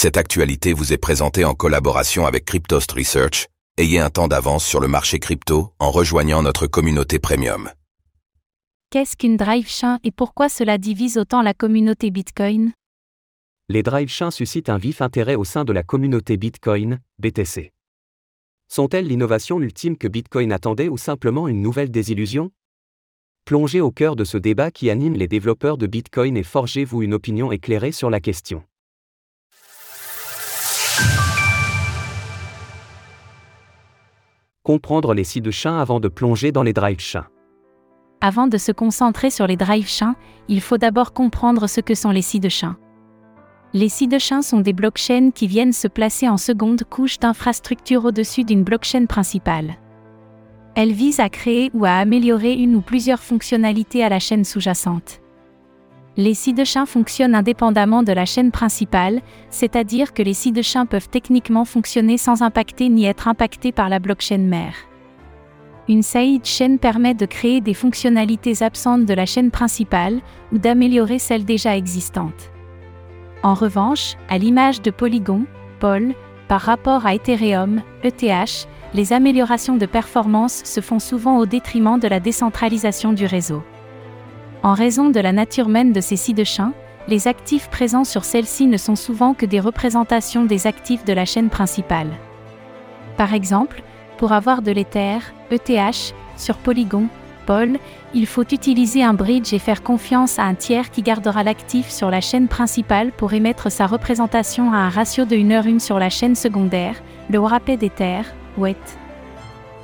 Cette actualité vous est présentée en collaboration avec Cryptost Research. Ayez un temps d'avance sur le marché crypto en rejoignant notre communauté premium. Qu'est-ce qu'une drive chain et pourquoi cela divise autant la communauté Bitcoin? Les drive chains suscitent un vif intérêt au sein de la communauté Bitcoin, BTC. Sont-elles l'innovation ultime que Bitcoin attendait ou simplement une nouvelle désillusion? Plongez au cœur de ce débat qui anime les développeurs de Bitcoin et forgez-vous une opinion éclairée sur la question. Comprendre les scies de chien avant de plonger dans les drive chiens. Avant de se concentrer sur les drive chiens, il faut d'abord comprendre ce que sont les scies de chien. Les scies de chien sont des blockchains qui viennent se placer en seconde couche d'infrastructure au-dessus d'une blockchain principale. Elles visent à créer ou à améliorer une ou plusieurs fonctionnalités à la chaîne sous-jacente. Les de fonctionnent indépendamment de la chaîne principale, c'est-à-dire que les de peuvent techniquement fonctionner sans impacter ni être impactés par la blockchain mère. Une side chain permet de créer des fonctionnalités absentes de la chaîne principale ou d'améliorer celles déjà existantes. En revanche, à l'image de Polygon, POL, par rapport à Ethereum, ETH, les améliorations de performance se font souvent au détriment de la décentralisation du réseau. En raison de la nature même de ces scies de chien, les actifs présents sur celles-ci ne sont souvent que des représentations des actifs de la chaîne principale. Par exemple, pour avoir de l'Ether, ETH, sur Polygon, POL, il faut utiliser un bridge et faire confiance à un tiers qui gardera l'actif sur la chaîne principale pour émettre sa représentation à un ratio de 1 heure 1 sur la chaîne secondaire, le Wrapped Ether, WET.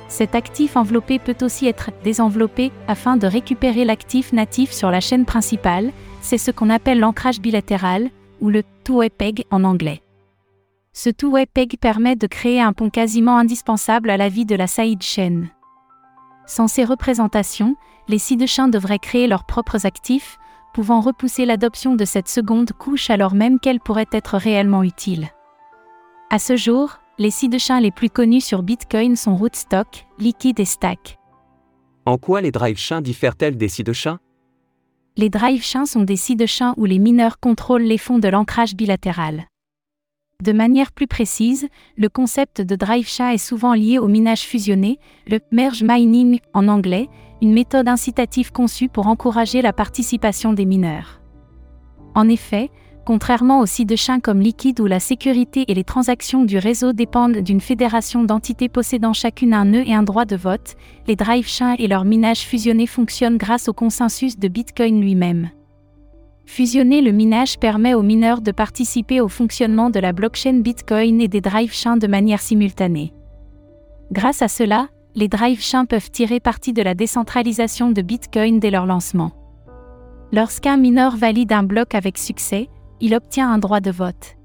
Cet actif enveloppé peut aussi être désenveloppé afin de récupérer l'actif natif sur la chaîne principale, c'est ce qu'on appelle l'ancrage bilatéral, ou le two-way peg en anglais. Ce two-way peg permet de créer un pont quasiment indispensable à la vie de la side chain. Sans ces représentations, les sidechains devraient créer leurs propres actifs, pouvant repousser l'adoption de cette seconde couche alors même qu'elle pourrait être réellement utile. À ce jour, les sidechains les plus connus sur Bitcoin sont Rootstock, Liquid et Stack. En quoi les drive chains diffèrent-elles des Les drive chains sont des sidechains où les mineurs contrôlent les fonds de l'ancrage bilatéral. De manière plus précise, le concept de drive chain est souvent lié au minage fusionné, le merge mining en anglais, une méthode incitative conçue pour encourager la participation des mineurs. En effet, Contrairement aux sites de chiens comme Liquid où la sécurité et les transactions du réseau dépendent d'une fédération d'entités possédant chacune un nœud et un droit de vote, les drive chiens et leur minage fusionné fonctionnent grâce au consensus de Bitcoin lui-même. Fusionner le minage permet aux mineurs de participer au fonctionnement de la blockchain Bitcoin et des drive chains de manière simultanée. Grâce à cela, les drive chains peuvent tirer parti de la décentralisation de Bitcoin dès leur lancement. Lorsqu'un mineur valide un bloc avec succès, il obtient un droit de vote.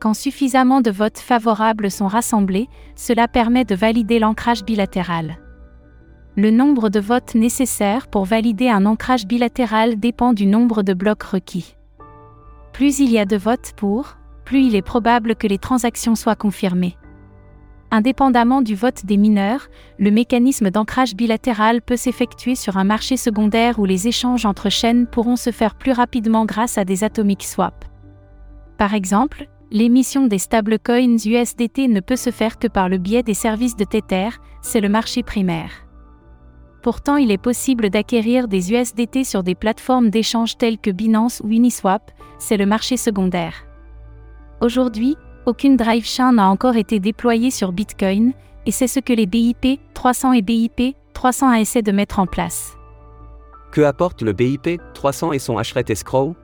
Quand suffisamment de votes favorables sont rassemblés, cela permet de valider l'ancrage bilatéral. Le nombre de votes nécessaires pour valider un ancrage bilatéral dépend du nombre de blocs requis. Plus il y a de votes pour, plus il est probable que les transactions soient confirmées. Indépendamment du vote des mineurs, le mécanisme d'ancrage bilatéral peut s'effectuer sur un marché secondaire où les échanges entre chaînes pourront se faire plus rapidement grâce à des atomic swaps. Par exemple, l'émission des stablecoins USDT ne peut se faire que par le biais des services de Tether, c'est le marché primaire. Pourtant, il est possible d'acquérir des USDT sur des plateformes d'échange telles que Binance ou Uniswap, c'est le marché secondaire. Aujourd'hui, aucune drive chain n'a encore été déployée sur Bitcoin, et c'est ce que les BIP 300 et BIP 300 essaient de mettre en place. Que apporte le BIP 300 et son Hashret Escrow?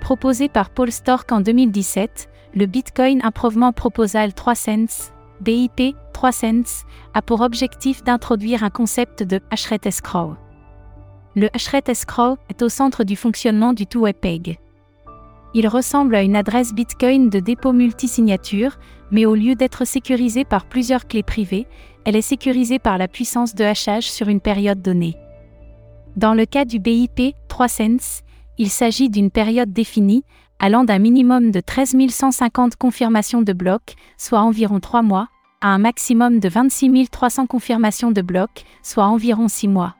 Proposé par Paul Stork en 2017, le Bitcoin Improvement Proposal 3 cents, BIP 3 cents, a pour objectif d'introduire un concept de Hashret Escrow. Le Hashret Escrow est au centre du fonctionnement du two-way peg. Il ressemble à une adresse Bitcoin de dépôt multisignature, mais au lieu d'être sécurisée par plusieurs clés privées, elle est sécurisée par la puissance de hachage sur une période donnée. Dans le cas du BIP 3 cents, il s'agit d'une période définie, allant d'un minimum de 13 150 confirmations de blocs, soit environ 3 mois, à un maximum de 26 300 confirmations de blocs, soit environ 6 mois.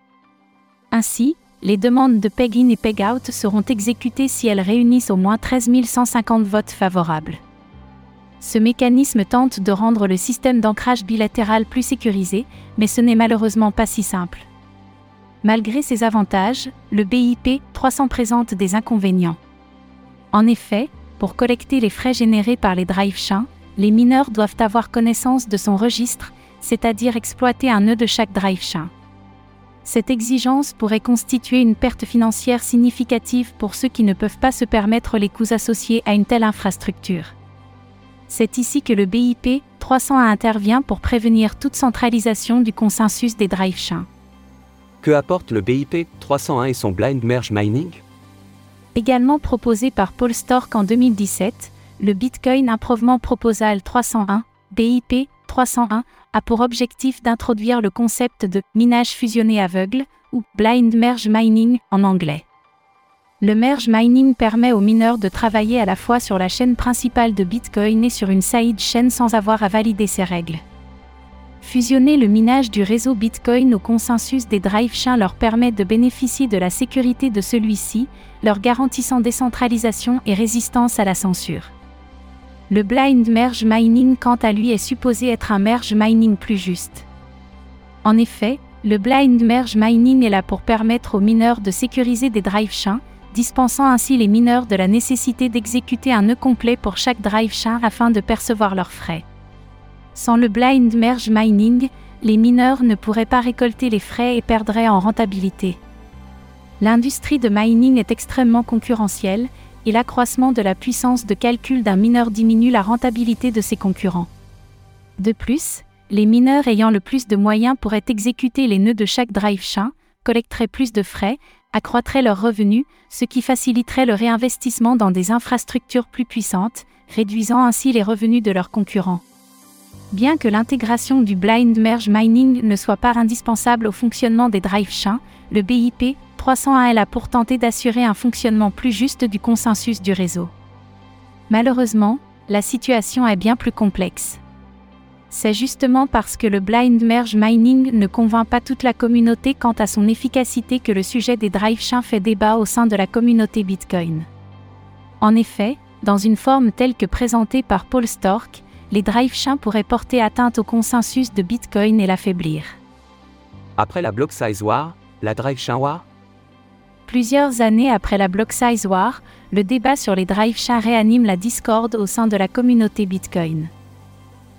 Ainsi, les demandes de peg-in et peg-out seront exécutées si elles réunissent au moins 13 150 votes favorables. Ce mécanisme tente de rendre le système d'ancrage bilatéral plus sécurisé, mais ce n'est malheureusement pas si simple. Malgré ses avantages, le BIP 300 présente des inconvénients. En effet, pour collecter les frais générés par les drive chains, les mineurs doivent avoir connaissance de son registre, c'est-à-dire exploiter un nœud de chaque drive chain. Cette exigence pourrait constituer une perte financière significative pour ceux qui ne peuvent pas se permettre les coûts associés à une telle infrastructure. C'est ici que le BIP 301 intervient pour prévenir toute centralisation du consensus des drive chains. Que apporte le BIP 301 et son blind merge mining? Également proposé par Paul Stork en 2017, le Bitcoin Improvement Proposal 301, BIP 301, a pour objectif d'introduire le concept de minage fusionné aveugle, ou blind merge mining en anglais. Le merge mining permet aux mineurs de travailler à la fois sur la chaîne principale de Bitcoin et sur une side chain sans avoir à valider ses règles. Fusionner le minage du réseau Bitcoin au consensus des drive chains leur permet de bénéficier de la sécurité de celui-ci, leur garantissant décentralisation et résistance à la censure. Le blind merge mining quant à lui est supposé être un merge mining plus juste. En effet, le blind merge mining est là pour permettre aux mineurs de sécuriser des drive chains, dispensant ainsi les mineurs de la nécessité d'exécuter un nœud complet pour chaque drive chain afin de percevoir leurs frais. Sans le blind merge mining, les mineurs ne pourraient pas récolter les frais et perdraient en rentabilité. L'industrie de mining est extrêmement concurrentielle, et l'accroissement de la puissance de calcul d'un mineur diminue la rentabilité de ses concurrents. De plus, les mineurs ayant le plus de moyens pourraient exécuter les nœuds de chaque drive chain, collecteraient plus de frais, accroîtraient leurs revenus, ce qui faciliterait le réinvestissement dans des infrastructures plus puissantes, réduisant ainsi les revenus de leurs concurrents. Bien que l'intégration du blind merge mining ne soit pas indispensable au fonctionnement des drive chains, le BIP 301 est pour tenter d'assurer un fonctionnement plus juste du consensus du réseau. Malheureusement, la situation est bien plus complexe. C'est justement parce que le blind merge mining ne convainc pas toute la communauté quant à son efficacité que le sujet des drive chains fait débat au sein de la communauté Bitcoin. En effet, dans une forme telle que présentée par Paul Stork, les drive chains pourraient porter atteinte au consensus de Bitcoin et l'affaiblir. Après la block size war, la drive war Plusieurs années après la Block Size War, le débat sur les drive chains réanime la discorde au sein de la communauté Bitcoin.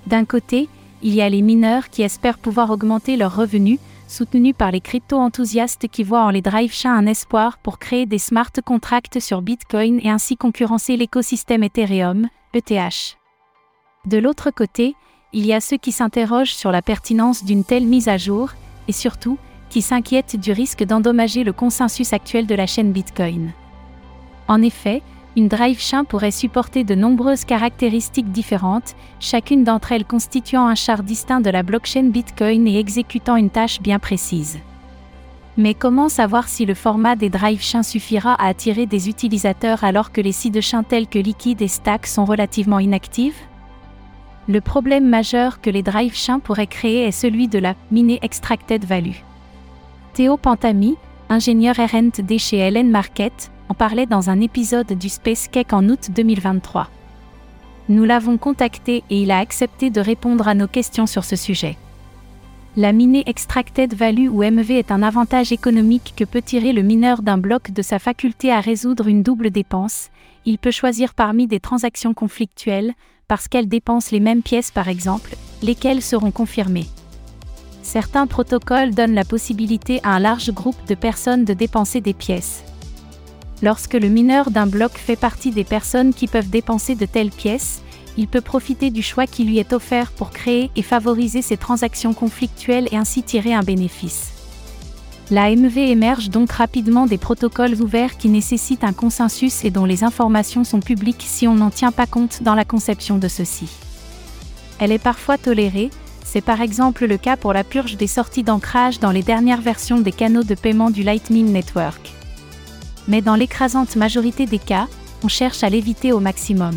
D'un côté, il y a les mineurs qui espèrent pouvoir augmenter leurs revenus, soutenus par les crypto-enthousiastes qui voient en les drive chains un espoir pour créer des smart contracts sur Bitcoin et ainsi concurrencer l'écosystème Ethereum, ETH. De l'autre côté, il y a ceux qui s'interrogent sur la pertinence d'une telle mise à jour, et surtout, qui s'inquiètent du risque d'endommager le consensus actuel de la chaîne Bitcoin. En effet, une drive chain pourrait supporter de nombreuses caractéristiques différentes, chacune d'entre elles constituant un char distinct de la blockchain Bitcoin et exécutant une tâche bien précise. Mais comment savoir si le format des drive chains suffira à attirer des utilisateurs alors que les sites de chains tels que Liquid et Stack sont relativement inactifs? Le problème majeur que les drive chains pourraient créer est celui de la miner extracted value. Théo Pantami, ingénieur R&D chez Helen Market, en parlait dans un épisode du Space Cake en août 2023. Nous l'avons contacté et il a accepté de répondre à nos questions sur ce sujet. La minée Extracted Value ou MV est un avantage économique que peut tirer le mineur d'un bloc de sa faculté à résoudre une double dépense. Il peut choisir parmi des transactions conflictuelles, parce qu'elles dépensent les mêmes pièces par exemple, lesquelles seront confirmées certains protocoles donnent la possibilité à un large groupe de personnes de dépenser des pièces. Lorsque le mineur d'un bloc fait partie des personnes qui peuvent dépenser de telles pièces, il peut profiter du choix qui lui est offert pour créer et favoriser ces transactions conflictuelles et ainsi tirer un bénéfice. La MV émerge donc rapidement des protocoles ouverts qui nécessitent un consensus et dont les informations sont publiques si on n'en tient pas compte dans la conception de ceux-ci. Elle est parfois tolérée, c'est par exemple le cas pour la purge des sorties d'ancrage dans les dernières versions des canaux de paiement du Lightning Network. Mais dans l'écrasante majorité des cas, on cherche à l'éviter au maximum.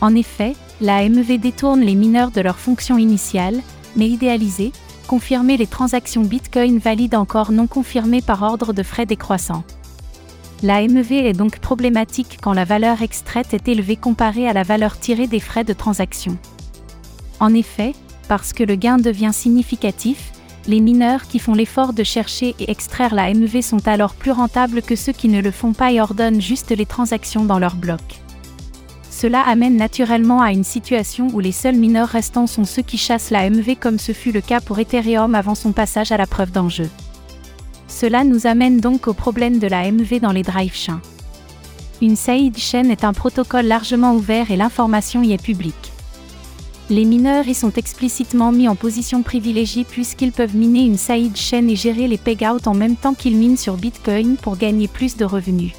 En effet, la MEV détourne les mineurs de leur fonction initiale, mais idéalisée, confirmer les transactions Bitcoin valides encore non confirmées par ordre de frais décroissant. La MEV est donc problématique quand la valeur extraite est élevée comparée à la valeur tirée des frais de transaction. En effet, parce que le gain devient significatif, les mineurs qui font l'effort de chercher et extraire la MEV sont alors plus rentables que ceux qui ne le font pas et ordonnent juste les transactions dans leur bloc. Cela amène naturellement à une situation où les seuls mineurs restants sont ceux qui chassent la MEV comme ce fut le cas pour Ethereum avant son passage à la preuve d'enjeu. Cela nous amène donc au problème de la MEV dans les drive chains. Une side chain est un protocole largement ouvert et l'information y est publique. Les mineurs y sont explicitement mis en position privilégiée puisqu'ils peuvent miner une side chain et gérer les payouts en même temps qu'ils minent sur Bitcoin pour gagner plus de revenus.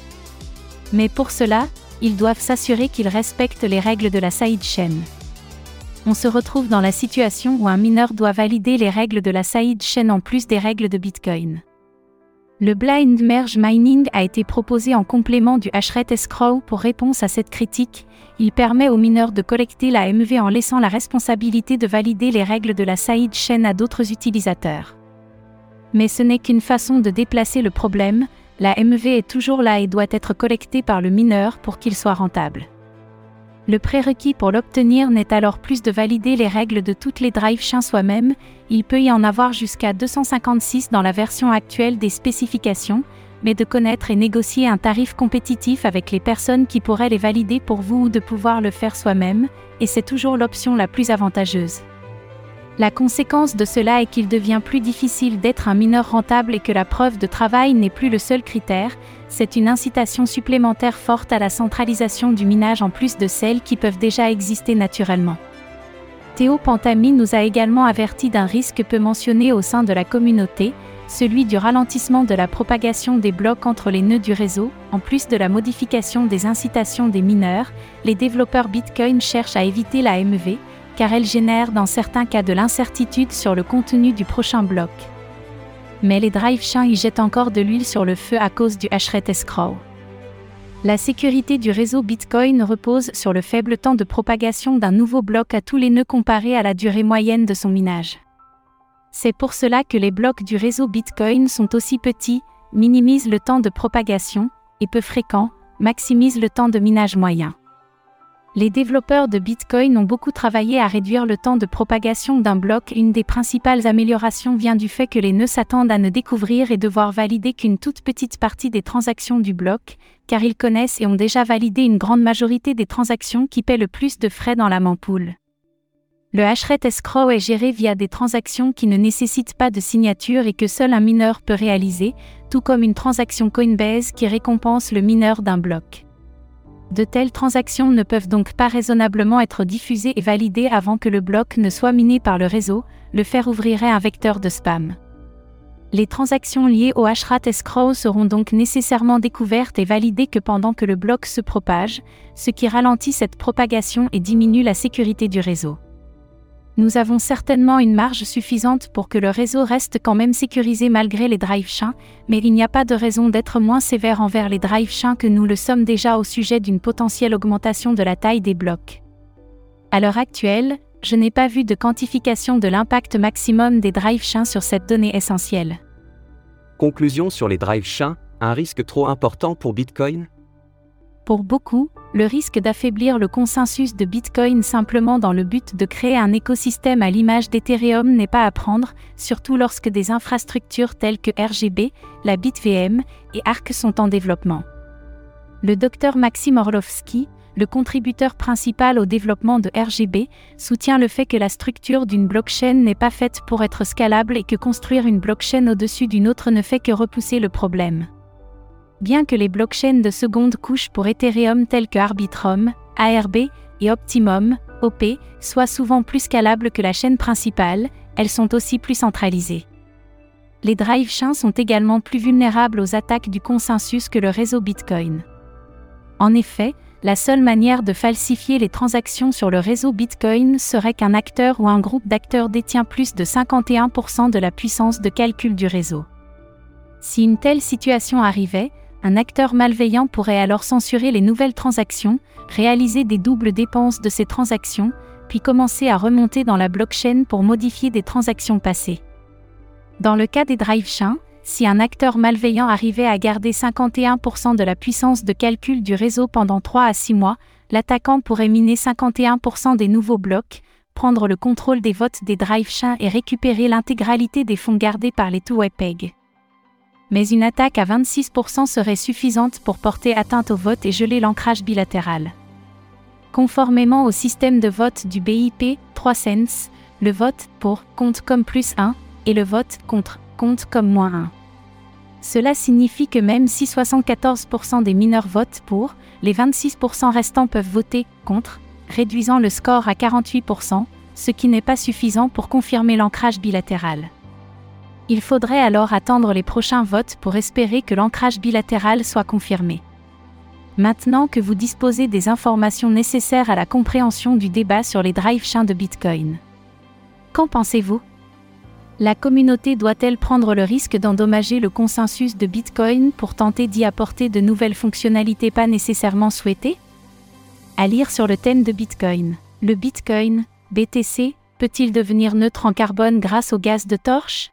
Mais pour cela, ils doivent s'assurer qu'ils respectent les règles de la sidechain. On se retrouve dans la situation où un mineur doit valider les règles de la sidechain en plus des règles de Bitcoin. Le Blind Merge Mining a été proposé en complément du Hashret Escrow pour réponse à cette critique. Il permet aux mineurs de collecter la MEV en laissant la responsabilité de valider les règles de la sidechain à d'autres utilisateurs. Mais ce n'est qu'une façon de déplacer le problème, la MEV est toujours là et doit être collectée par le mineur pour qu'il soit rentable. Le prérequis pour l'obtenir n'est alors plus de valider les règles de toutes les drive chains soi-même, il peut y en avoir jusqu'à 256 dans la version actuelle des spécifications, mais de connaître et négocier un tarif compétitif avec les personnes qui pourraient les valider pour vous ou de pouvoir le faire soi-même, et c'est toujours l'option la plus avantageuse. La conséquence de cela est qu'il devient plus difficile d'être un mineur rentable et que la preuve de travail n'est plus le seul critère, c'est une incitation supplémentaire forte à la centralisation du minage en plus de celles qui peuvent déjà exister naturellement. Théo Pantami nous a également averti d'un risque peu mentionné au sein de la communauté, celui du ralentissement de la propagation des blocs entre les nœuds du réseau, en plus de la modification des incitations des mineurs, les développeurs Bitcoin cherchent à éviter la MEV, car elle génère dans certains cas de l'incertitude sur le contenu du prochain bloc. Mais les drive chains y jettent encore de l'huile sur le feu à cause du hashrate escrow. La sécurité du réseau Bitcoin repose sur le faible temps de propagation d'un nouveau bloc à tous les nœuds comparé à la durée moyenne de son minage. C'est pour cela que les blocs du réseau Bitcoin sont aussi petits, minimisent le temps de propagation, et peu fréquents, maximisent le temps de minage moyen. Les développeurs de Bitcoin ont beaucoup travaillé à réduire le temps de propagation d'un bloc. Une des principales améliorations vient du fait que les nœuds s'attendent à ne découvrir et devoir valider qu'une toute petite partie des transactions du bloc, car ils connaissent et ont déjà validé une grande majorité des transactions qui paient le plus de frais dans la mempool. Le hashrate escrow est géré via des transactions qui ne nécessitent pas de signature et que seul un mineur peut réaliser, tout comme une transaction Coinbase qui récompense le mineur d'un bloc. De telles transactions ne peuvent donc pas raisonnablement être diffusées et validées avant que le bloc ne soit miné par le réseau, le faire ouvrirait un vecteur de spam. Les transactions liées au hashrat escrow seront donc nécessairement découvertes et validées que pendant que le bloc se propage, ce qui ralentit cette propagation et diminue la sécurité du réseau. Nous avons certainement une marge suffisante pour que le réseau reste quand même sécurisé malgré les drive chains, mais il n'y a pas de raison d'être moins sévère envers les drive chains que nous le sommes déjà au sujet d'une potentielle augmentation de la taille des blocs. À l'heure actuelle, je n'ai pas vu de quantification de l'impact maximum des drive chains sur cette donnée essentielle. Conclusion sur les drive chains, un risque trop important pour Bitcoin Pour beaucoup, le risque d'affaiblir le consensus de Bitcoin simplement dans le but de créer un écosystème à l'image d'Ethereum n'est pas à prendre, surtout lorsque des infrastructures telles que RGB, la BitVM et ARC sont en développement. Le docteur Maxime Orlovsky, le contributeur principal au développement de RGB, soutient le fait que la structure d'une blockchain n'est pas faite pour être scalable et que construire une blockchain au-dessus d'une autre ne fait que repousser le problème. Bien que les blockchains de seconde couche pour Ethereum telles que Arbitrum, ARB et Optimum, OP, soient souvent plus scalables que la chaîne principale, elles sont aussi plus centralisées. Les drive chains sont également plus vulnérables aux attaques du consensus que le réseau Bitcoin. En effet, la seule manière de falsifier les transactions sur le réseau Bitcoin serait qu'un acteur ou un groupe d'acteurs détient plus de 51% de la puissance de calcul du réseau. Si une telle situation arrivait, un acteur malveillant pourrait alors censurer les nouvelles transactions, réaliser des doubles dépenses de ces transactions, puis commencer à remonter dans la blockchain pour modifier des transactions passées. Dans le cas des drive chains, si un acteur malveillant arrivait à garder 51% de la puissance de calcul du réseau pendant 3 à 6 mois, l'attaquant pourrait miner 51% des nouveaux blocs, prendre le contrôle des votes des drive chains et récupérer l'intégralité des fonds gardés par les two. Mais une attaque à 26% serait suffisante pour porter atteinte au vote et geler l'ancrage bilatéral. Conformément au système de vote du BIP 3 cents, le vote pour compte comme plus 1 et le vote contre compte comme moins 1. Cela signifie que même si 74% des mineurs votent pour, les 26% restants peuvent voter contre, réduisant le score à 48%, ce qui n'est pas suffisant pour confirmer l'ancrage bilatéral. Il faudrait alors attendre les prochains votes pour espérer que l'ancrage bilatéral soit confirmé. Maintenant que vous disposez des informations nécessaires à la compréhension du débat sur les drive chains de Bitcoin. Qu'en pensez-vous? La communauté doit-elle prendre le risque d'endommager le consensus de Bitcoin pour tenter d'y apporter de nouvelles fonctionnalités pas nécessairement souhaitées? À lire sur le thème de Bitcoin. Le Bitcoin, BTC, peut-il devenir neutre en carbone grâce au gaz de torche?